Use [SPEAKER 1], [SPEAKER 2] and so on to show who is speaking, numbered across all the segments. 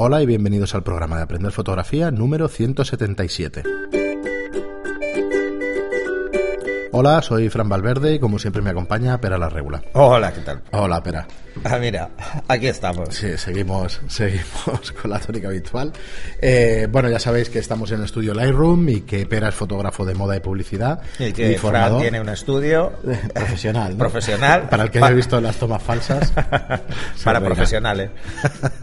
[SPEAKER 1] Hola y bienvenidos al programa de Aprender Fotografía número 177. Hola, soy Fran Valverde y como siempre me acompaña Pera la Regula.
[SPEAKER 2] Hola, ¿qué tal?
[SPEAKER 1] Hola, Pera.
[SPEAKER 2] Ah, mira, aquí estamos.
[SPEAKER 1] Sí, seguimos, seguimos con la tónica habitual. Eh, bueno, ya sabéis que estamos en el estudio Lightroom y que Pera es fotógrafo de moda y publicidad.
[SPEAKER 2] Y que Fran
[SPEAKER 1] formador
[SPEAKER 2] tiene un estudio
[SPEAKER 1] profesional. ¿no?
[SPEAKER 2] profesional.
[SPEAKER 1] Para el que haya visto las tomas falsas.
[SPEAKER 2] para profesionales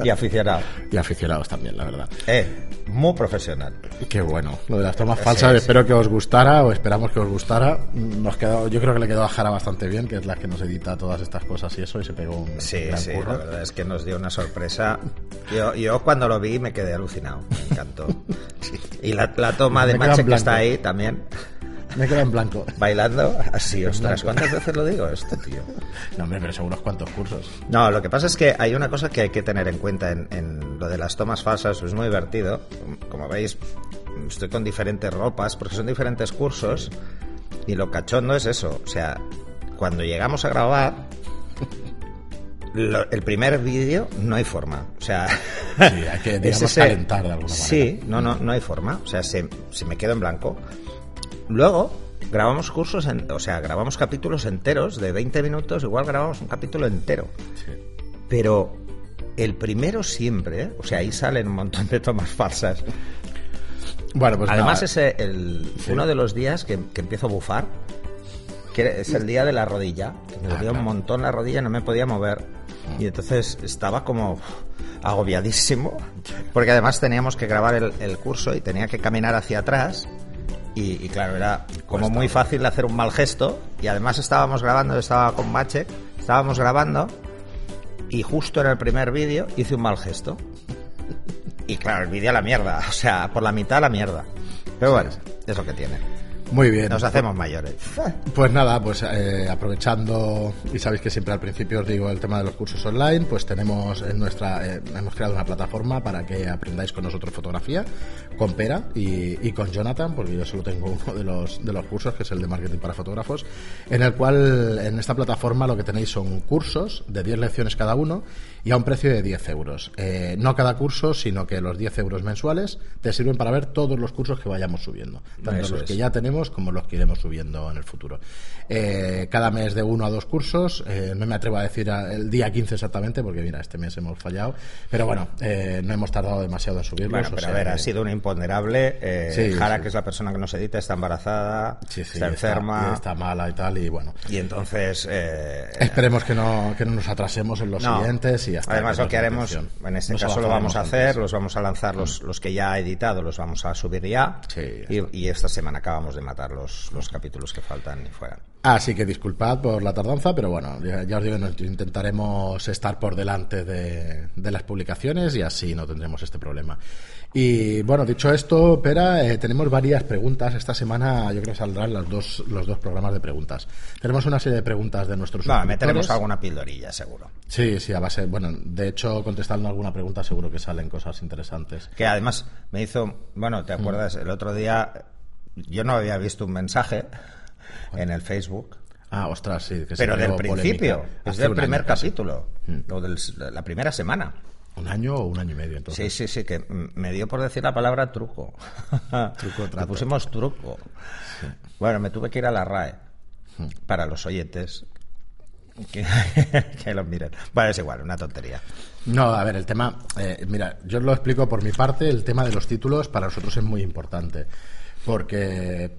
[SPEAKER 2] y aficionados.
[SPEAKER 1] Y aficionados también, la verdad.
[SPEAKER 2] Eh, muy profesional.
[SPEAKER 1] Qué bueno. Lo de las tomas
[SPEAKER 2] Sí,
[SPEAKER 1] falsas,
[SPEAKER 2] sí.
[SPEAKER 1] espero que os gustara o esperamos que os gustara. Nos quedó, yo creo que le quedó a Jara bastante bien, que es la que nos edita todas estas cosas y eso, y se pegó un
[SPEAKER 2] Sí,
[SPEAKER 1] gran
[SPEAKER 2] sí,
[SPEAKER 1] curro.
[SPEAKER 2] la verdad es que nos dio una sorpresa. Yo, yo cuando lo vi me quedé alucinado, me encantó. Y la, la toma de
[SPEAKER 1] Me en
[SPEAKER 2] Mache que está ahí también,
[SPEAKER 1] Me queda en blanco.
[SPEAKER 2] bailando, así, ostras. ¿cuántas veces lo digo esto, tío?
[SPEAKER 1] No, hombre, pero son unos cuantos cursos.
[SPEAKER 2] No, lo que pasa es que hay una cosa que hay que tener en cuenta en, en lo de las tomas falsas, es muy divertido. Como veis, estoy con diferentes ropas porque son diferentes cursos y lo cachondo es eso. O sea, cuando llegamos a grabar, lo- el primer vídeo no hay forma. O sea,
[SPEAKER 1] Sí, hay que, digamos,
[SPEAKER 2] es ese-
[SPEAKER 1] calentar de alguna manera.
[SPEAKER 2] Sí, no, no, no hay forma. O sea, se, se me quedo en blanco. Luego grabamos cursos, en- o sea, grabamos capítulos enteros de 20 minutos, igual grabamos un capítulo entero.
[SPEAKER 1] Sí.
[SPEAKER 2] Pero el primero siempre, ¿eh? o sea, ahí salen un montón de tomas falsas.
[SPEAKER 1] Bueno, pues
[SPEAKER 2] Además,
[SPEAKER 1] nada.
[SPEAKER 2] es el,
[SPEAKER 1] Sí.
[SPEAKER 2] uno de los días que, que empiezo a bufar, que es el día de la rodilla, que me
[SPEAKER 1] Ah,
[SPEAKER 2] dolía
[SPEAKER 1] claro.
[SPEAKER 2] un montón la rodilla, no me podía mover. Y entonces estaba como agobiadísimo, porque además teníamos que grabar el, el curso y tenía que caminar hacia atrás. Y, y claro, era como muy fácil hacer un mal gesto. Y además estábamos grabando, estaba con Mache, estábamos grabando y justo en el primer vídeo hice un mal gesto. Y claro, el vídeo a la mierda, o sea, por la mitad a la mierda. Pero bueno, es lo que tiene.
[SPEAKER 1] Muy bien.
[SPEAKER 2] Nos hacemos mayores.
[SPEAKER 1] Pues nada, pues eh, aprovechando, y sabéis que siempre al principio os digo el tema de los cursos online, pues tenemos en nuestra, eh, hemos creado una plataforma para que aprendáis con nosotros fotografía, con Pera y, y con Jonathan, porque yo solo tengo uno de los, de los cursos, que es el de marketing para fotógrafos, en el cual en esta plataforma lo que tenéis son cursos de 10 lecciones cada uno y a un precio de 10 euros. Eh, no cada curso, sino que los 10 euros mensuales te sirven para ver todos los cursos que vayamos subiendo, tanto
[SPEAKER 2] Eso
[SPEAKER 1] los
[SPEAKER 2] es.
[SPEAKER 1] que ya tenemos como los que iremos subiendo en el futuro. Eh, cada mes de uno a dos cursos, eh, no me atrevo a decir a- el día 15 exactamente, porque mira, este mes hemos fallado, pero bueno, eh, no hemos tardado demasiado en subirlos.
[SPEAKER 2] Bueno,
[SPEAKER 1] o
[SPEAKER 2] pero a ver, ha sido un imponderable. Eh,
[SPEAKER 1] Sí,
[SPEAKER 2] Jara,
[SPEAKER 1] sí.
[SPEAKER 2] que es la persona que nos edita, está embarazada,
[SPEAKER 1] Sí,
[SPEAKER 2] está enferma.
[SPEAKER 1] Está, mala y tal, y bueno.
[SPEAKER 2] Y entonces. eh,
[SPEAKER 1] Esperemos que no, que no nos atrasemos en los
[SPEAKER 2] no.
[SPEAKER 1] siguientes y ya está.
[SPEAKER 2] Además, lo que haremos, en este
[SPEAKER 1] Nos
[SPEAKER 2] caso lo vamos a hacer,
[SPEAKER 1] antes.
[SPEAKER 2] los vamos a lanzar, los, los que ya he editado, los vamos a subir ya.
[SPEAKER 1] Sí, ya
[SPEAKER 2] y, y esta semana acabamos de matar los, los capítulos que faltan y fuera.
[SPEAKER 1] Así que disculpad por la tardanza, pero bueno, ya, ya os digo, nos intentaremos estar por delante de, de las publicaciones y así no tendremos este problema. Y bueno, dicho esto, Pera, eh, tenemos varias preguntas. Esta semana yo creo que saldrán los dos, los dos programas de preguntas. Tenemos una serie de preguntas de nuestros
[SPEAKER 2] No,
[SPEAKER 1] suscriptores.
[SPEAKER 2] meteremos alguna pildorilla, seguro.
[SPEAKER 1] Sí, sí, a base. Bueno, de hecho, contestando alguna pregunta, seguro que salen cosas interesantes.
[SPEAKER 2] Que además me hizo, bueno, ¿te acuerdas? El otro día yo no había visto un mensaje en el Facebook,
[SPEAKER 1] Ah, ostras, sí. Que
[SPEAKER 2] pero del principio, es del primer
[SPEAKER 1] año
[SPEAKER 2] capítulo, o del- la primera semana.
[SPEAKER 1] ¿Un año o un año y medio? Entonces.
[SPEAKER 2] Sí, sí, sí, que me dio por decir la palabra truco.
[SPEAKER 1] Truco,
[SPEAKER 2] Le
[SPEAKER 1] trato.
[SPEAKER 2] pusimos truco. Bueno, me tuve que ir a la RAE para los oyentes. Que, que lo miren. Bueno, es igual, una tontería.
[SPEAKER 1] No, a ver, el tema, eh, mira, yo os lo explico por mi parte, el tema de los títulos para nosotros es muy importante, porque,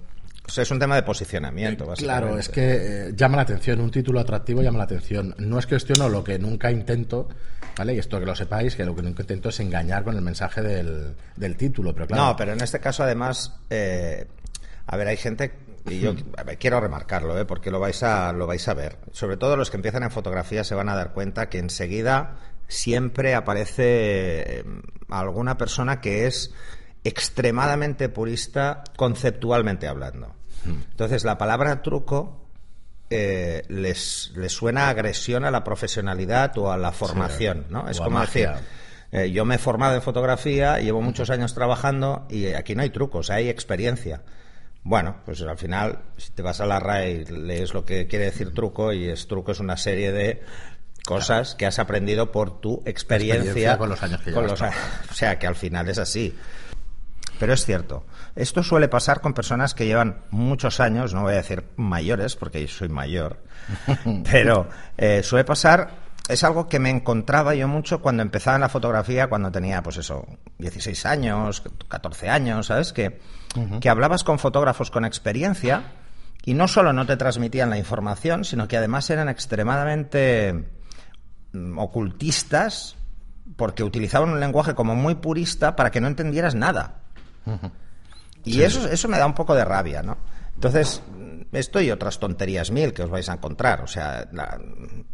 [SPEAKER 2] O sea, es un tema de posicionamiento, básicamente.
[SPEAKER 1] claro, es que eh, llama la atención, un título atractivo llama la atención. No es cuestiono lo que nunca intento, ¿vale? Y esto que lo sepáis, que lo que nunca intento es engañar con el mensaje del, del título, pero claro.
[SPEAKER 2] No, pero en este caso, además, eh, a ver, hay gente. Y yo ver, quiero remarcarlo, ¿eh? porque lo vais, a, lo vais a ver. Sobre todo los que empiezan en fotografía se van a dar cuenta que enseguida siempre aparece eh, alguna persona que es extremadamente purista conceptualmente hablando. Entonces, la palabra truco eh, les, les suena agresión a la profesionalidad o a la formación, ¿no? Es como
[SPEAKER 1] magia.
[SPEAKER 2] decir, eh, yo me he formado en fotografía, llevo muchos años trabajando y aquí no hay trucos, hay experiencia. Bueno, pues al final, si te vas a la RAE y lees lo que quiere decir truco, y es truco es una serie de cosas que has aprendido por tu experiencia,
[SPEAKER 1] con los años que
[SPEAKER 2] con los O sea, que al final es así. Pero es cierto, esto suele pasar con personas que llevan muchos años, no voy a decir mayores, porque yo soy mayor, pero eh, suele pasar, es algo que me encontraba yo mucho cuando empezaba en la fotografía, cuando tenía, pues eso, 16 años, 14 años, ¿sabes? Que, que hablabas con fotógrafos con experiencia y no solo no te transmitían la información, sino que además eran extremadamente mm, ocultistas porque utilizaban un lenguaje como muy purista para que no entendieras nada. Y eso, eso me da un poco de rabia, ¿no? Entonces, esto y otras tonterías mil que os vais a encontrar. O sea, la-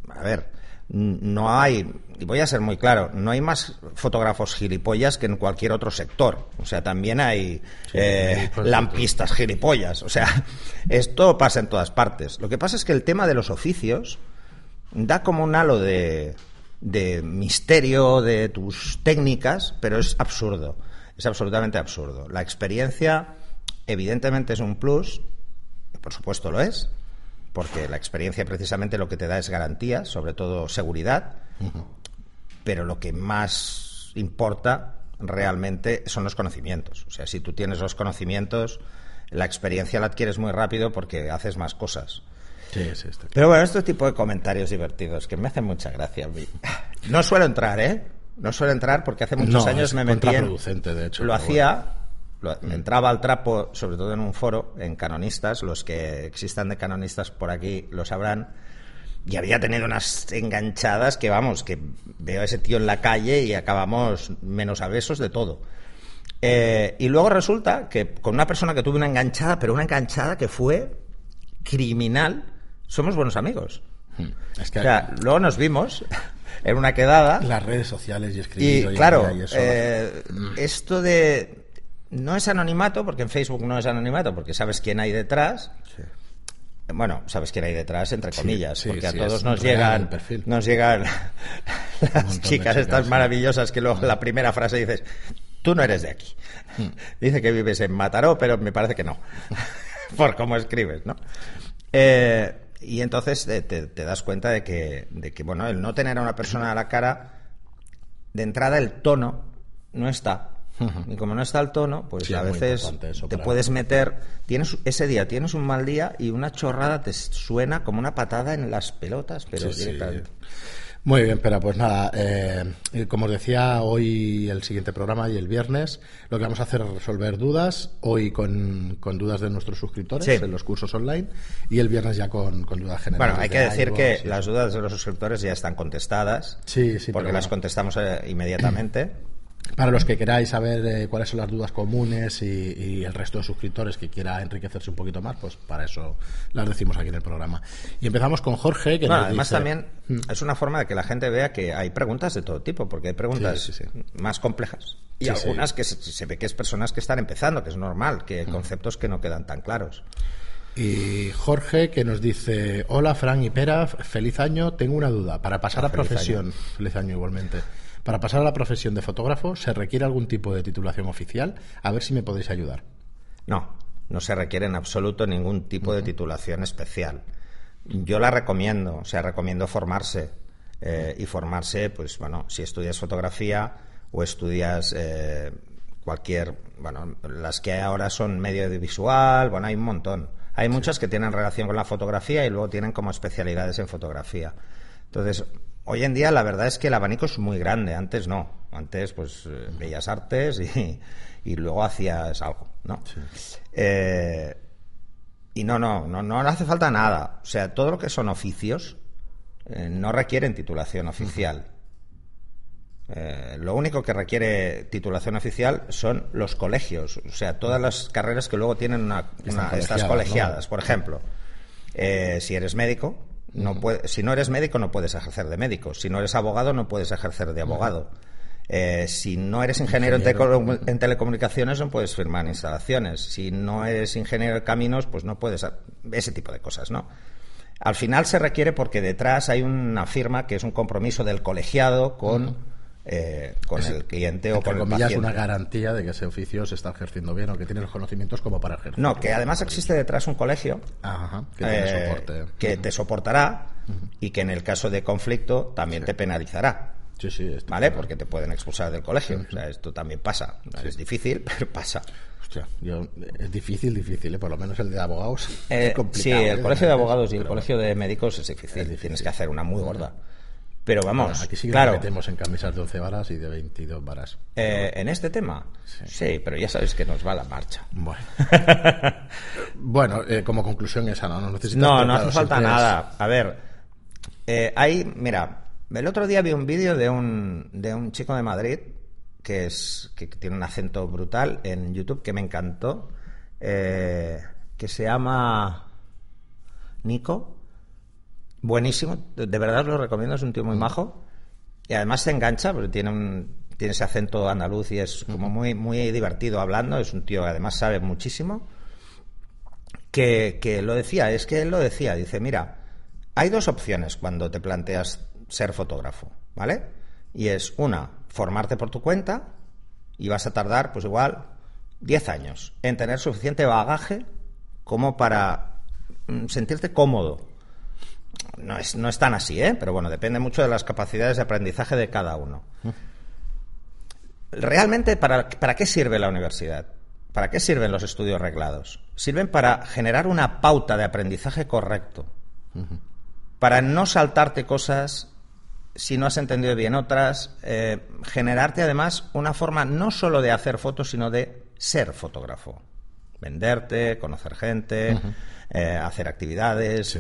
[SPEAKER 2] a ver, no hay, y voy a ser muy claro, no hay más fotógrafos gilipollas que en cualquier otro sector. O sea, también hay eh, lampistas gilipollas. O sea, esto pasa en todas partes. Lo que pasa es que el tema de los oficios da como un halo de, de misterio de tus técnicas, pero es absurdo. Es absolutamente absurdo. La experiencia, evidentemente, es un plus, por supuesto lo es, porque la experiencia precisamente lo que te da es garantía, sobre todo seguridad, pero lo que más importa realmente son los conocimientos. O sea, si tú tienes los conocimientos, la experiencia la adquieres muy rápido porque haces más cosas.
[SPEAKER 1] Sí, sí.
[SPEAKER 2] Pero bueno, este tipo de comentarios divertidos que me hacen mucha gracia a mí. No suelo entrar, ¿eh? No suelo entrar porque hace muchos
[SPEAKER 1] No,
[SPEAKER 2] años
[SPEAKER 1] es
[SPEAKER 2] me metí en...
[SPEAKER 1] contraproducente, de hecho,
[SPEAKER 2] Lo hacía, lo- me entraba al trapo, sobre todo en un foro, en canonistas, los que existan de canonistas por aquí lo sabrán, y había tenido unas enganchadas que, vamos, que veo a ese tío en la calle y acabamos menos a besos de todo. Eh, y luego resulta que con una persona que tuve una enganchada, pero una enganchada que fue criminal, somos buenos amigos.
[SPEAKER 1] Es que
[SPEAKER 2] O sea, luego nos vimos en una quedada
[SPEAKER 1] las redes sociales y escribir
[SPEAKER 2] y
[SPEAKER 1] hoy en
[SPEAKER 2] claro,
[SPEAKER 1] día y eso-
[SPEAKER 2] eh, esto de no es anonimato, porque en Facebook no es anonimato, porque sabes quién hay detrás. Bueno, sabes quién hay detrás, entre comillas,
[SPEAKER 1] sí,
[SPEAKER 2] porque
[SPEAKER 1] sí,
[SPEAKER 2] a todos nos llegan,
[SPEAKER 1] perfil.
[SPEAKER 2] nos llegan las chicas estas
[SPEAKER 1] sí.
[SPEAKER 2] maravillosas que luego la primera frase dices, tú no eres de aquí.
[SPEAKER 1] Hmm.
[SPEAKER 2] Dice que vives en Mataró, pero me parece que no, por cómo escribes, ¿no? Eh, y entonces te, te- das cuenta de que, de que, bueno, el no tener a una persona a la cara, de entrada el tono no está. Y como no está el tono, pues
[SPEAKER 1] Sí,
[SPEAKER 2] a veces te puedes meter, tienes ese día tienes un mal día y una chorrada te suena como una patada en las pelotas, pero
[SPEAKER 1] Sí, sí. Muy bien, pero pues nada, eh, y como os decía, hoy el siguiente programa y el viernes lo que vamos a hacer es resolver dudas, hoy con, con dudas de nuestros suscriptores
[SPEAKER 2] Sí.
[SPEAKER 1] en los cursos online y el viernes ya con, con dudas generales.
[SPEAKER 2] Bueno, hay que
[SPEAKER 1] de
[SPEAKER 2] decir que las dudas de los suscriptores ya están contestadas.
[SPEAKER 1] Sí, sí,
[SPEAKER 2] Porque las
[SPEAKER 1] bueno.
[SPEAKER 2] contestamos eh, inmediatamente.
[SPEAKER 1] Para los que queráis saber eh, cuáles son las dudas comunes y, y el resto de suscriptores que quiera enriquecerse un poquito más, pues para eso las decimos aquí en el programa. Y empezamos con Jorge, que
[SPEAKER 2] Bueno, además
[SPEAKER 1] dice-
[SPEAKER 2] también es una forma de que la gente vea que hay preguntas de todo tipo, porque hay preguntas
[SPEAKER 1] Sí, sí, sí.
[SPEAKER 2] más complejas. Y algunas que se, se ve que es personas que están empezando, que es normal, que conceptos que no quedan tan claros.
[SPEAKER 1] Y Jorge que nos dice, hola Fran y Pera, feliz año, tengo una duda. Para pasar a
[SPEAKER 2] Ah, feliz
[SPEAKER 1] profesión, feliz año igualmente, para pasar a la profesión de fotógrafo, ¿se requiere algún tipo de titulación oficial? A ver si me podéis ayudar.
[SPEAKER 2] No, no se requiere en absoluto ningún tipo de titulación especial. Yo la recomiendo, o sea, recomiendo formarse. eh, y formarse, pues bueno, si estudias fotografía o estudias eh, cualquier, bueno, las que hay ahora son medio audiovisual, bueno, hay un montón. Hay muchas que tienen relación con la fotografía y luego tienen como especialidades en fotografía. Entonces, hoy en día la verdad es que el abanico es muy grande. Antes no. Antes, pues, eh, bellas artes y, y luego hacías algo, ¿no? Eh, y no, no, no, no hace falta nada. O sea, todo lo que son oficios eh, no requieren titulación oficial. Eh, lo único que requiere titulación oficial son los colegios, o sea, todas las carreras que luego tienen una, una- estas
[SPEAKER 1] colegiadas,
[SPEAKER 2] colegiadas.
[SPEAKER 1] ¿no?
[SPEAKER 2] Por ejemplo, eh, si eres médico, no puede- si no eres médico no puedes ejercer de médico. Si no eres abogado no puedes ejercer de abogado. Eh, si no eres ingeniero, en telecomunicaciones no puedes firmar instalaciones. Si no eres ingeniero de caminos, pues no puedes ese tipo de cosas, ¿no? Al final se requiere porque detrás hay una firma que es un compromiso del colegiado con eh, con el cliente o con el
[SPEAKER 1] comillas,
[SPEAKER 2] paciente.
[SPEAKER 1] una garantía de que ese oficio se está ejerciendo bien o que tiene los conocimientos como para ejercer.
[SPEAKER 2] No, que además existe detrás un colegio
[SPEAKER 1] Ajá, que tiene
[SPEAKER 2] eh,
[SPEAKER 1] soporte.
[SPEAKER 2] que te soportará y que en el caso de conflicto también te penalizará.
[SPEAKER 1] Sí, sí,
[SPEAKER 2] ¿Vale? Porque te pueden expulsar del colegio. O sea, esto también pasa. Es difícil, pero pasa.
[SPEAKER 1] Hostia, yo- es difícil, difícil, ¿eh? por lo menos el de abogados.
[SPEAKER 2] Eh,
[SPEAKER 1] es complicado,
[SPEAKER 2] sí,
[SPEAKER 1] ¿eh?
[SPEAKER 2] el colegio de abogados y el colegio de médicos es difícil.
[SPEAKER 1] Es difícil.
[SPEAKER 2] Tienes que hacer una muy gorda. Pero vamos,
[SPEAKER 1] bueno, aquí sí que
[SPEAKER 2] claro,
[SPEAKER 1] nos metemos en camisas de 11 varas y de 22 varas.
[SPEAKER 2] eh, en este tema, sí. pero ya sabes que nos va la marcha.
[SPEAKER 1] Bueno, bueno eh, como conclusión esa, ¿no? No,
[SPEAKER 2] No, no hace falta nada. A ver, eh, hay, mira, el otro día vi un vídeo de un, de un chico de Madrid que es que tiene un acento brutal en YouTube que me encantó, eh, que se llama Nico. Buenísimo, de verdad lo recomiendo, es un tío muy majo. Y además te engancha, porque tiene un tiene ese acento andaluz y es como muy, muy divertido hablando. Es un tío que además sabe muchísimo que, que lo decía, es que él lo decía, dice, mira, hay dos opciones cuando te planteas ser fotógrafo, ¿vale? Y es una, formarte por tu cuenta y vas a tardar, pues igual, 10 años en tener suficiente bagaje como para mm, sentirte cómodo. No es, no es tan así, ¿eh? Pero bueno, depende mucho de las capacidades de aprendizaje de cada uno. Realmente, ¿para, ¿para qué sirve la universidad? ¿Para qué sirven los estudios reglados? Sirven para generar una pauta de aprendizaje correcto. Para no saltarte cosas si no has entendido bien otras. eh, generarte además una forma no solo de hacer fotos, sino de ser fotógrafo. Venderte, conocer gente, eh, hacer actividades.
[SPEAKER 1] Sí.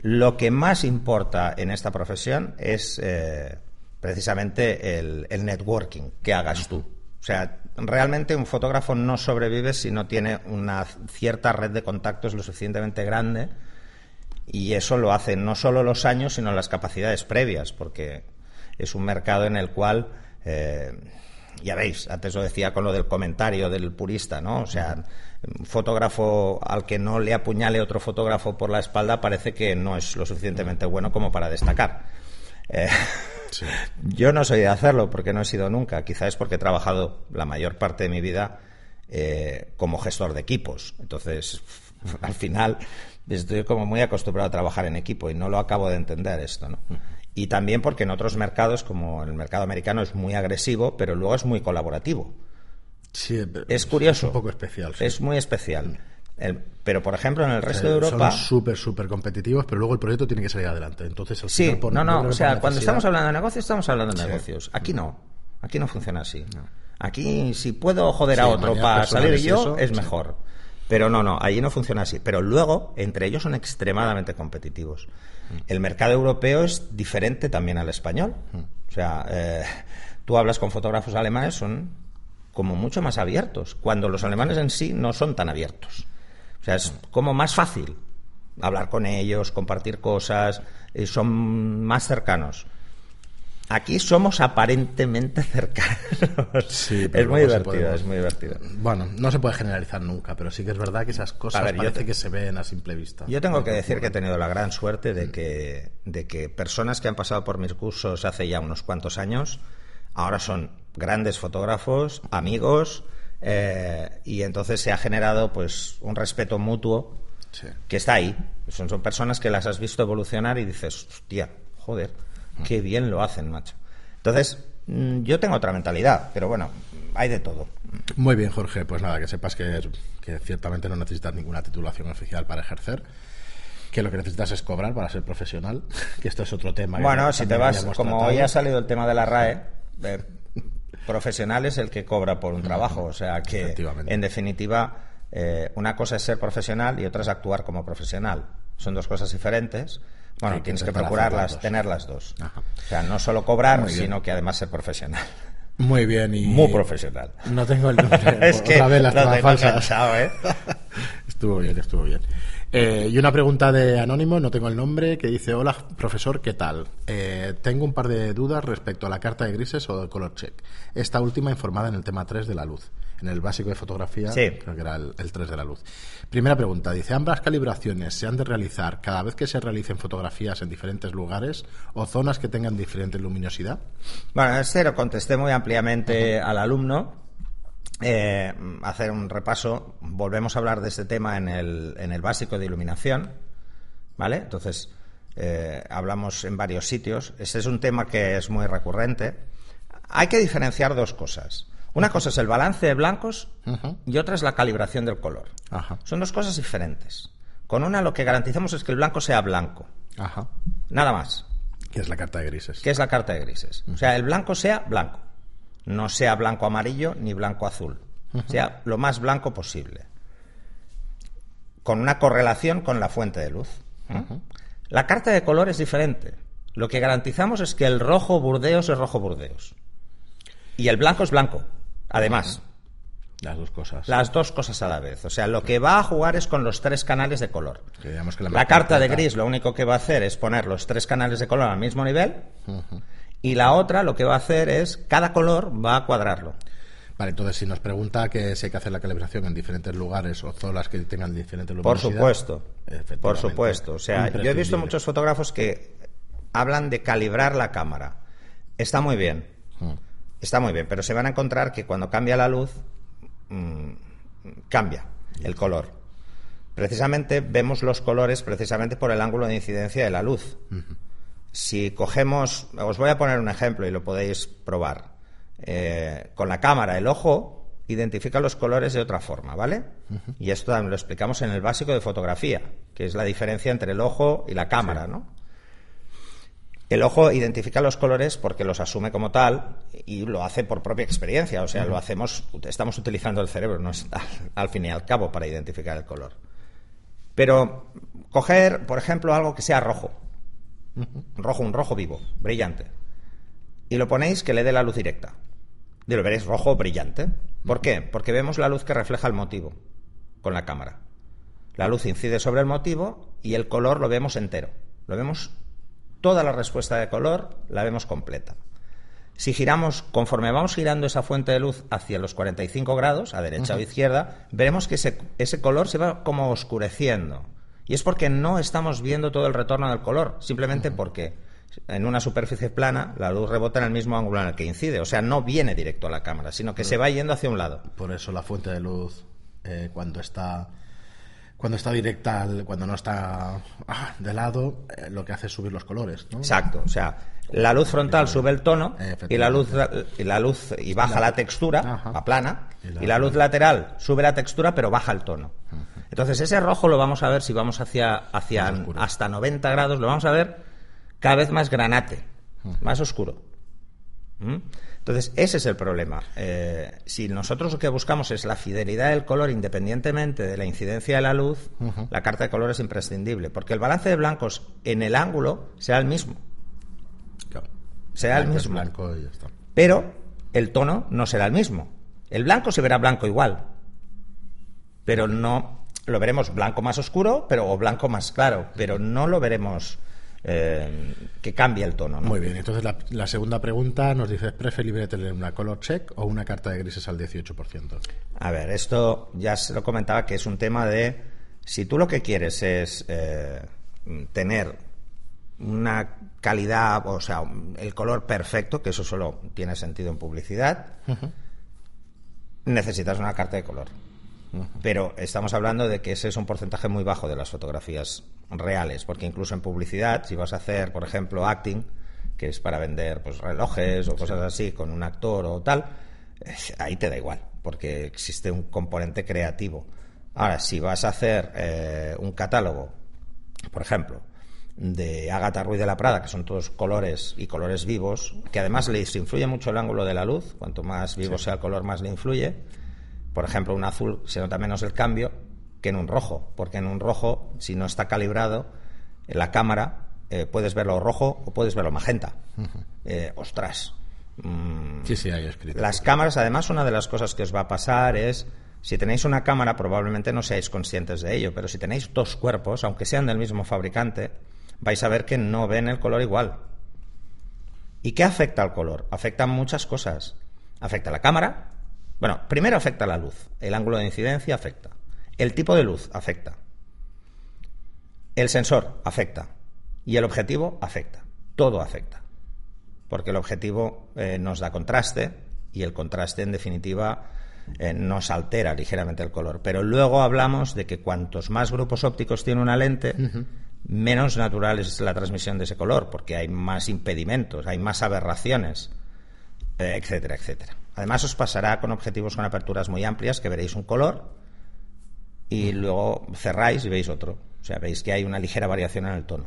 [SPEAKER 2] Lo que más importa en esta profesión es eh, precisamente el, networking que hagas tú. O sea, realmente un fotógrafo no sobrevive si no tiene una cierta red de contactos lo suficientemente grande y eso lo hacen no solo los años, sino las capacidades previas, porque es un mercado en el cual, eh, ya veis, antes lo decía con lo del comentario del purista, ¿no? O sea, un fotógrafo al que no le apuñale otro fotógrafo por la espalda parece que no es lo suficientemente bueno como para destacar. Eh,
[SPEAKER 1] Sí.
[SPEAKER 2] yo no soy de hacerlo porque no he sido nunca. Quizá es porque he trabajado la mayor parte de mi vida eh, como gestor de equipos. Entonces, al final, estoy como muy acostumbrado a trabajar en equipo y no lo acabo de entender esto, ¿no? Y también porque en otros mercados, como el mercado americano, es muy agresivo, pero luego es muy colaborativo.
[SPEAKER 1] Sí, pero
[SPEAKER 2] Es curioso.
[SPEAKER 1] un poco especial. sí.
[SPEAKER 2] Es muy especial. El- pero, por ejemplo, en el resto de
[SPEAKER 1] Eh,
[SPEAKER 2] Europa...
[SPEAKER 1] Son súper, súper competitivos, pero luego el proyecto tiene que salir adelante. Entonces, al
[SPEAKER 2] Sí,
[SPEAKER 1] final, por-
[SPEAKER 2] no, no, o sea, cuando estamos hablando de negocios, estamos hablando de
[SPEAKER 1] Sí.
[SPEAKER 2] negocios. Aquí no, aquí no funciona así. Aquí, si puedo joder a otro para salir yo,
[SPEAKER 1] eso,
[SPEAKER 2] es mejor. Pero no, no, allí no funciona así. Pero luego, entre ellos son extremadamente competitivos. El mercado europeo es diferente también al español. O sea, eh, tú hablas con fotógrafos alemanes, son como mucho más abiertos, cuando los alemanes en sí no son tan abiertos. O sea, es como más fácil hablar con ellos, compartir cosas, eh, son más cercanos. Aquí somos aparentemente cercanos.
[SPEAKER 1] Sí, pero
[SPEAKER 2] es muy divertido, es muy divertido.
[SPEAKER 1] Bueno, no se puede generalizar nunca, pero sí que es verdad que esas cosas
[SPEAKER 2] ver,
[SPEAKER 1] parece
[SPEAKER 2] te-
[SPEAKER 1] que se ven a simple vista.
[SPEAKER 2] Yo tengo que decir que he tenido la gran suerte de que, de que personas que han pasado por mis cursos hace ya unos cuantos años, ahora son grandes fotógrafos, amigos, eh, y entonces se ha generado pues un respeto mutuo
[SPEAKER 1] Sí.
[SPEAKER 2] que está ahí. Son, son personas que las has visto evolucionar y dices, hostia, joder, qué bien lo hacen, macho. Entonces, mm, yo tengo otra mentalidad, pero bueno, hay de todo.
[SPEAKER 1] Muy bien, Jorge. Pues nada, que sepas que, que ciertamente no necesitas ninguna titulación oficial para ejercer. Que lo que necesitas es cobrar para ser profesional. Que esto es otro tema.
[SPEAKER 2] Bueno, si te vas, como
[SPEAKER 1] tratado.
[SPEAKER 2] hoy ha salido el tema de la RAE, eh, profesional es el que cobra por un trabajo. O sea que, en definitiva, eh, una cosa es ser profesional y otra es actuar como profesional. Son dos cosas diferentes. Bueno, tienes que procurarlas, tener las dos.
[SPEAKER 1] Ajá.
[SPEAKER 2] O sea, no solo cobrar, sino que además ser profesional.
[SPEAKER 1] Muy bien. Y
[SPEAKER 2] Muy profesional.
[SPEAKER 1] No tengo el nombre.
[SPEAKER 2] es que
[SPEAKER 1] Otra vez las
[SPEAKER 2] lo
[SPEAKER 1] tomas
[SPEAKER 2] tengo
[SPEAKER 1] falsas.
[SPEAKER 2] enganchado, ¿eh?
[SPEAKER 1] Estuvo bien, estuvo bien. Eh, y una pregunta de Anónimo, no tengo el nombre, que dice, hola profesor, ¿qué tal? Eh, tengo un par de dudas respecto a la carta de grises o del color check. Esta última informada en el tema 3 de la luz. En el básico de fotografía,
[SPEAKER 2] Sí.
[SPEAKER 1] creo que era el, el 3 de la luz. Primera pregunta, dice, ¿ambas calibraciones se han de realizar cada vez que se realicen fotografías en diferentes lugares o zonas que tengan diferente luminosidad?
[SPEAKER 2] Bueno, este lo contesté muy ampliamente al alumno. Eh, hacer un repaso. Volvemos a hablar de este tema en el, en el básico de iluminación. ¿Vale? Entonces, eh, hablamos en varios sitios. Ese es un tema que es muy recurrente. Hay que diferenciar dos cosas. Una cosa es el balance de blancos y otra es la calibración del color.
[SPEAKER 1] Ajá,
[SPEAKER 2] Son dos cosas diferentes. Con una lo que garantizamos es que el blanco sea blanco.
[SPEAKER 1] ajá.
[SPEAKER 2] Nada más.
[SPEAKER 1] Que es la carta de grises.
[SPEAKER 2] que es la carta de grises. O sea, el blanco sea blanco. No sea blanco amarillo ni blanco azul. Sea lo más blanco posible. Con una correlación con la fuente de luz. ¿eh? La carta de color es diferente. Lo que garantizamos es que el rojo burdeos es rojo burdeos. Y el blanco es blanco. Además,
[SPEAKER 1] Las dos cosas.
[SPEAKER 2] las dos cosas a la vez. O sea, lo que va a jugar es con los tres canales de color.
[SPEAKER 1] Que la
[SPEAKER 2] carta de gris lo único que va a hacer es poner los tres canales de color al mismo nivel y la otra lo que va a hacer es cada color va a cuadrarlo.
[SPEAKER 1] Vale, entonces si nos pregunta que si hay que hacer la calibración en diferentes lugares o zonas que tengan diferente
[SPEAKER 2] Por
[SPEAKER 1] luminosidad.
[SPEAKER 2] supuesto. Por supuesto. O sea, yo he visto muchos fotógrafos que hablan de calibrar la cámara. Está muy bien. Está muy bien, pero se van a encontrar que cuando cambia la luz, mm, cambia el color. Precisamente vemos los colores precisamente por el ángulo de incidencia de la luz. Si cogemos, os voy a poner un ejemplo y lo podéis probar. Eh, con la cámara, el ojo identifica los colores de otra forma, ¿vale? Y esto también lo explicamos en el básico de fotografía, que es la diferencia entre el ojo y la cámara, ¿no? El ojo identifica los colores porque los asume como tal y lo hace por propia experiencia. O sea, lo hacemos, estamos utilizando el cerebro, no es al, fin y al cabo, para identificar el color. Pero coger, por ejemplo, algo que sea rojo, rojo, un rojo vivo, brillante, y lo ponéis que le dé la luz directa. Y lo veréis rojo brillante. ¿Por qué? Porque vemos la luz que refleja el motivo con la cámara. La luz incide sobre el motivo y el color lo vemos entero. Lo vemos toda la respuesta de color la vemos completa. Si giramos, conforme vamos girando esa fuente de luz hacia los 45 grados, a derecha o izquierda, veremos que ese, ese color se va como oscureciendo. Y es porque no estamos viendo todo el retorno del color, simplemente porque en una superficie plana la luz rebota en el mismo ángulo en el que incide. O sea, no viene directo a la cámara, sino que se va yendo hacia un lado.
[SPEAKER 1] Por eso la fuente de luz, eh, cuando está cuando está directa, al- cuando no está ah, de lado, eh, lo que hace es subir los colores. ¿no?
[SPEAKER 2] Exacto, o sea, la luz frontal sube el tono y la luz y la luz y baja la textura,
[SPEAKER 1] Ajá.
[SPEAKER 2] va plana,
[SPEAKER 1] Y la-
[SPEAKER 2] y la luz lateral sube la textura pero baja el tono. Entonces ese rojo lo vamos a ver si vamos hacia hacia hasta 90 grados, lo vamos a ver cada vez más granate, más oscuro. ¿Mm? Entonces, ese es el problema. Eh, si nosotros lo que buscamos es la fidelidad del color independientemente de la incidencia de la luz, la carta de color es imprescindible, porque el balance de blancos en el ángulo será el mismo,
[SPEAKER 1] Claro.
[SPEAKER 2] será el mismo,
[SPEAKER 1] blanco y ya está.
[SPEAKER 2] pero el tono no será el mismo. El blanco se verá blanco igual, pero no lo veremos blanco más oscuro, pero o blanco más claro, pero no lo veremos eh, que cambie el tono. ¿no?
[SPEAKER 1] Muy bien, entonces la, la segunda pregunta nos dice, ¿es preferible tener una color check o una carta de grises al 18%?
[SPEAKER 2] A ver, esto ya se lo comentaba que es un tema de si tú lo que quieres es eh, tener una calidad, o sea, el color perfecto, que eso solo tiene sentido en publicidad, necesitas una carta de color. Pero estamos hablando de que ese es un porcentaje muy bajo de las fotografías reales, porque incluso en publicidad, si vas a hacer, por ejemplo, acting, que es para vender pues, relojes o cosas así con un actor o tal, ahí te da igual, porque existe un componente creativo. Ahora, si vas a hacer eh, un catálogo, por ejemplo, de Ágata Ruiz de la Prada, que son todos colores y colores vivos, que además les influye mucho el ángulo de la luz, cuanto más vivo sea el color, más le influye. Por ejemplo, un azul se nota menos el cambio que en un rojo, porque en un rojo, si no está calibrado, en la cámara eh, puedes verlo rojo o puedes verlo magenta. Eh, ostras. Mm,
[SPEAKER 1] Sí, sí, hay escrito.
[SPEAKER 2] las cámaras, además, una de las cosas que os va a pasar es, si tenéis una cámara, probablemente no seáis conscientes de ello, pero si tenéis dos cuerpos, aunque sean del mismo fabricante, vais a ver que no ven el color igual. ¿Y qué afecta al color? Afecta muchas cosas. Afecta a la cámara, Bueno, primero afecta la luz. El ángulo de incidencia afecta. El tipo de luz afecta. El sensor afecta. Y el objetivo afecta. Todo afecta. Porque el objetivo eh, nos da contraste y el contraste, en definitiva, eh, nos altera ligeramente el color. Pero luego hablamos de que cuantos más grupos ópticos tiene una lente, menos natural es la transmisión de ese color, porque hay más impedimentos, hay más aberraciones, eh, etcétera, etcétera. Además, os pasará con objetivos con aperturas muy amplias que veréis un color y luego cerráis y veis otro. O sea, veis que hay una ligera variación en el tono.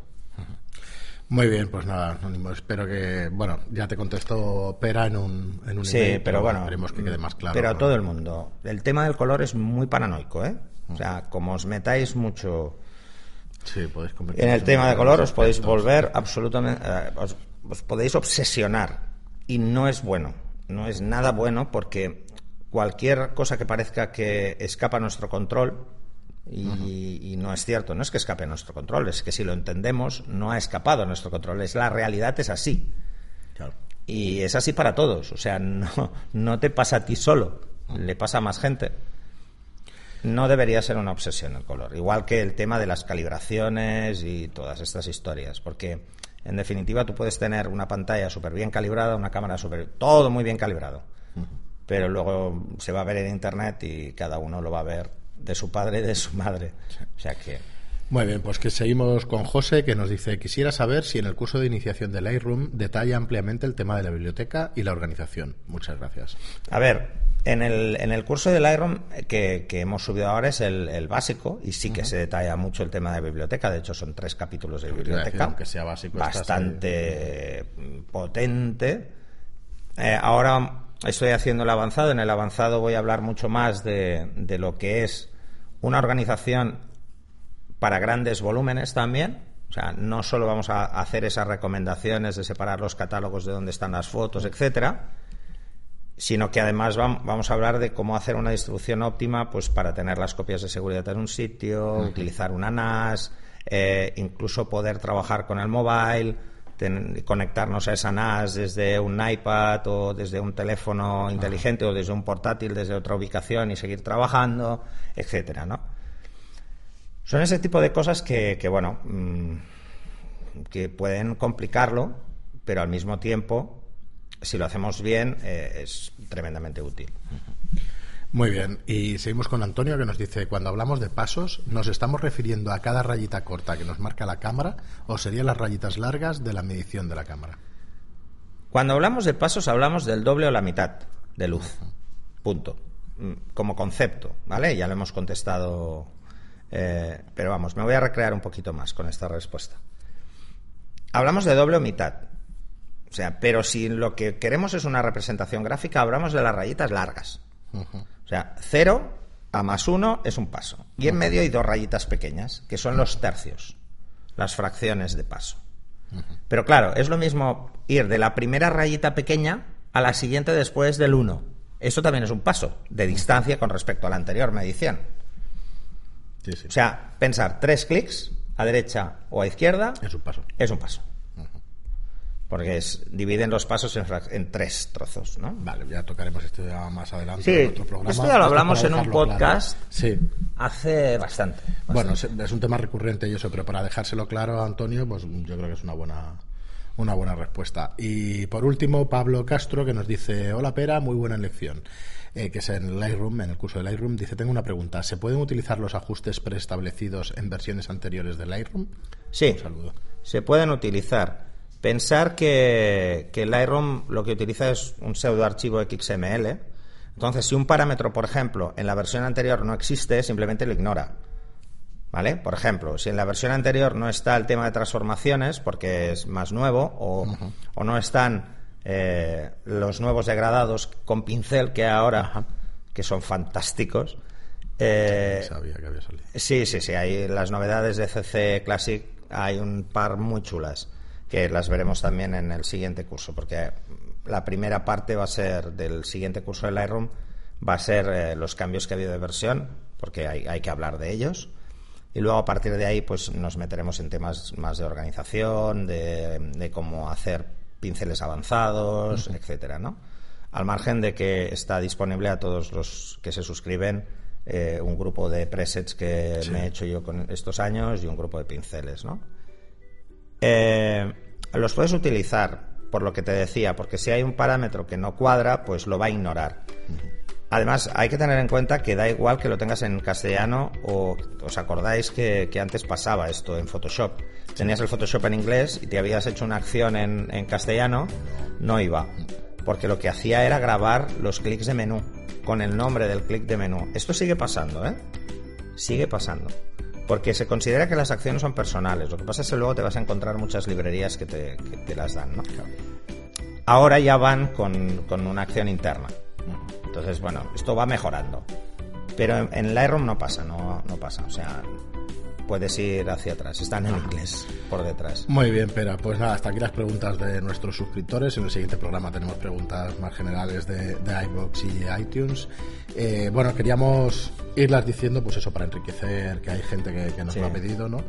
[SPEAKER 1] Muy bien, pues nada, espero que, bueno, ya te contestó Pera en un, en un
[SPEAKER 2] Sí, pero, bueno,
[SPEAKER 1] esperemos que quede más claro.
[SPEAKER 2] Pero a todo el mundo. El tema del color es muy paranoico, ¿eh? O sea, como os metáis mucho
[SPEAKER 1] sí, podéis
[SPEAKER 2] en el tema de color, os podéis volver absolutamente, eh, os podéis obsesionar y no es bueno, no es nada bueno porque cualquier cosa que parezca que escapa a nuestro control y, no es cierto, no es que escape a nuestro control, es que si lo entendemos, no ha escapado a nuestro control. Es la realidad, es así. Y es así para todos. O sea, no, no te pasa a ti solo, le pasa a más gente. No debería ser una obsesión el color. Igual que el tema de las calibraciones y todas estas historias. Porque, en definitiva, tú puedes tener una pantalla súper bien calibrada, una cámara súper. todo muy bien calibrado. Pero luego se va a ver en internet y cada uno lo va a ver de su padre y de su madre. O sea que.
[SPEAKER 1] Muy bien, pues que seguimos con José, que nos dice, quisiera saber si en el curso de iniciación de Lightroom detalla ampliamente el tema de la biblioteca y la organización. Muchas gracias.
[SPEAKER 2] A ver, en el, en el curso de Lightroom que, que hemos subido ahora es el, básico y sí que se detalla mucho el tema de biblioteca. De hecho, son tres capítulos de biblioteca.
[SPEAKER 1] aunque sea básico.
[SPEAKER 2] Bastante potente. Eh, ahora estoy haciendo el avanzado. En el avanzado voy a hablar mucho más de, de lo que es una organización para grandes volúmenes también. O sea, no solo vamos a hacer esas recomendaciones de separar los catálogos de dónde están las fotos, etcétera, sino que además vamos a hablar de cómo hacer una distribución óptima pues para tener las copias de seguridad en un sitio, utilizar una NAS, eh, incluso poder trabajar con el mobile, conectarnos a esa NAS desde un iPad o desde un teléfono inteligente o desde un portátil desde otra ubicación y seguir trabajando etcétera, ¿no? Son ese tipo de cosas que, bueno, mm, que pueden complicarlo, pero al mismo tiempo, si lo hacemos bien, eh, es tremendamente útil.
[SPEAKER 1] Muy bien, y seguimos con Antonio que nos dice, cuando hablamos de pasos, ¿nos estamos refiriendo a cada rayita corta que nos marca la cámara o serían las rayitas largas de la medición de la cámara?
[SPEAKER 2] Cuando hablamos de pasos hablamos del doble o la mitad de luz. Punto. Mm, como concepto, ¿vale? Ya lo hemos contestado, eh, pero vamos, me voy a recrear un poquito más con esta respuesta. Hablamos de doble o mitad, o sea, pero si lo que queremos es una representación gráfica, hablamos de las rayitas largas. O sea, cero a más uno es un paso. Y en medio hay dos rayitas pequeñas, que son los tercios, las fracciones de paso. Pero claro, es lo mismo ir de la primera rayita pequeña a la siguiente después del uno. Eso también es un paso de distancia con respecto a la anterior medición. O sea, pensar tres clics a derecha o a izquierda
[SPEAKER 1] es un paso.
[SPEAKER 2] Es un paso. Porque es, dividen los pasos en, tres trozos, ¿no?
[SPEAKER 1] Vale, ya tocaremos esto ya más adelante
[SPEAKER 2] sí, en otro programa. Esto ya lo hablamos en un podcast
[SPEAKER 1] sí.
[SPEAKER 2] hace bastante,
[SPEAKER 1] Bueno, es, un tema recurrente y eso, pero para dejárselo claro a Antonio, pues yo creo que es una buena una buena respuesta. Y por último, Pablo Castro, que nos dice, hola Pera, muy buena elección. Eh, que es en Lightroom, en el curso de Lightroom, dice, tengo una pregunta, ¿se pueden utilizar los ajustes preestablecidos en versiones anteriores de Lightroom?
[SPEAKER 2] Sí, Un saludo. se pueden utilizar. Pensar que, que Lightroom lo que utiliza es un pseudoarchivo XML. Entonces, si un parámetro, por ejemplo, en la versión anterior no existe, simplemente lo ignora. ¿Vale? Por ejemplo, si en la versión anterior no está el tema de transformaciones, porque es más nuevo, o, no están eh, los nuevos degradados con pincel que ahora, que son fantásticos.
[SPEAKER 1] Eh, sabía que había salido.
[SPEAKER 2] Sí, sí, sí. Hay las novedades de CC Classic, hay un par muy chulas que las veremos también en el siguiente curso, porque la primera parte va a ser del siguiente curso de Lightroom, va a ser eh, los cambios que ha habido de versión, porque hay, hay que hablar de ellos y luego a partir de ahí pues nos meteremos en temas más de organización, de, cómo hacer pinceles avanzados, etcétera, ¿no? Al margen de que está disponible a todos los que se suscriben eh, un grupo de presets que me he hecho yo con estos años y un grupo de pinceles, ¿no? Eh, los puedes utilizar por lo que te decía, porque si hay un parámetro que no cuadra, pues lo va a ignorar. Además, hay que tener en cuenta que da igual que lo tengas en castellano o os acordáis que, antes pasaba esto en Photoshop. Tenías el Photoshop en inglés y te habías hecho una acción en, en castellano, no iba. Porque lo que hacía era grabar los clics de menú con el nombre del clic de menú. Esto sigue pasando, ¿eh? Sigue pasando. Porque se considera que las acciones son personales. Lo que pasa es que luego te vas a encontrar muchas librerías que te, las dan, ¿no? Ahora ya van con, con, una acción interna. Entonces, bueno, esto va mejorando. Pero en, en Lightroom no pasa, no, no pasa. O sea, puedes ir hacia atrás. Están en inglés por detrás.
[SPEAKER 1] Muy bien, Pera. Pues nada, hasta aquí las preguntas de nuestros suscriptores. En el siguiente programa tenemos preguntas más generales de, de iBox y iTunes. Eh, bueno, queríamos irlas diciendo, pues eso, para enriquecer, que hay gente que, nos lo ha pedido, ¿no?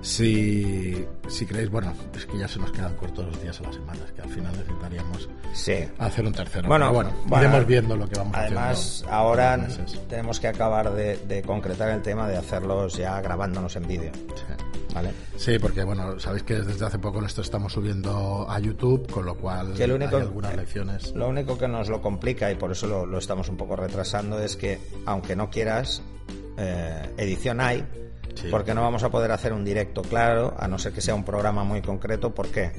[SPEAKER 1] Si, si creéis, bueno, es que ya se nos quedan cortos los días a las semanas, que al final necesitaríamos hacer un tercero.
[SPEAKER 2] Bueno,
[SPEAKER 1] bueno, iremos viendo lo que vamos
[SPEAKER 2] además,
[SPEAKER 1] haciendo.
[SPEAKER 2] Además, ahora tenemos que acabar de, concretar el tema de hacerlos ya grabándonos en vídeo. ¿Vale?
[SPEAKER 1] Sí, porque bueno, sabéis que desde hace poco esto estamos subiendo a YouTube, con lo cual
[SPEAKER 2] hay
[SPEAKER 1] algunas lecciones.
[SPEAKER 2] Lo único que nos lo complica y por eso lo, estamos un poco retrasando es que, aunque no quieras, eh, edición hay, porque no vamos a poder hacer un directo claro, a no ser que sea un programa muy concreto. ¿Por qué?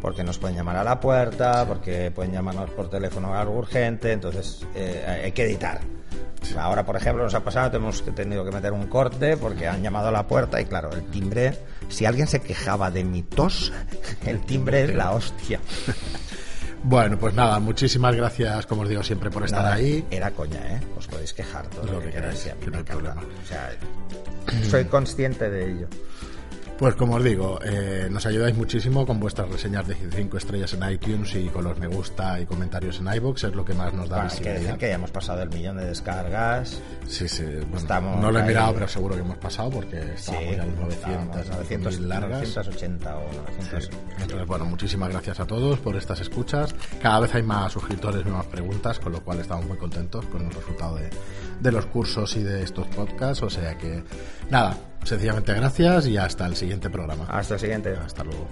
[SPEAKER 2] Porque nos pueden llamar a la puerta, porque pueden llamarnos por teléfono algo urgente, entonces eh, hay que editar. Ahora, por ejemplo, nos ha pasado, hemos tenido que meter un corte porque han llamado a la puerta y claro, el timbre, si alguien se quejaba de mi tos, el timbre es la hostia.
[SPEAKER 1] Bueno, pues nada, muchísimas gracias, como os digo siempre, por estar ahí.
[SPEAKER 2] Era coña, ¿eh? Os podéis quejar todo
[SPEAKER 1] lo, que, queráis, que no hay problema.
[SPEAKER 2] O sea, soy consciente de ello.
[SPEAKER 1] Pues como os digo, eh, nos ayudáis muchísimo con vuestras reseñas de 5 estrellas en iTunes y con los me gusta y comentarios en iBox, es lo que más nos da
[SPEAKER 2] bueno, visibilidad. decir que ya hemos pasado el millón de descargas.
[SPEAKER 1] Sí, sí, no lo he mirado, pero seguro que hemos pasado porque estábamos ya 900,
[SPEAKER 2] 900 largas. 980 o 900.
[SPEAKER 1] Entonces, bueno, muchísimas gracias a todos por estas escuchas. Cada vez hay más suscriptores y más preguntas, con lo cual estamos muy contentos con el resultado de, de los cursos y de estos podcasts. O sea que, nada, Sencillamente gracias y hasta el siguiente programa.
[SPEAKER 2] Hasta el siguiente.
[SPEAKER 1] Hasta luego.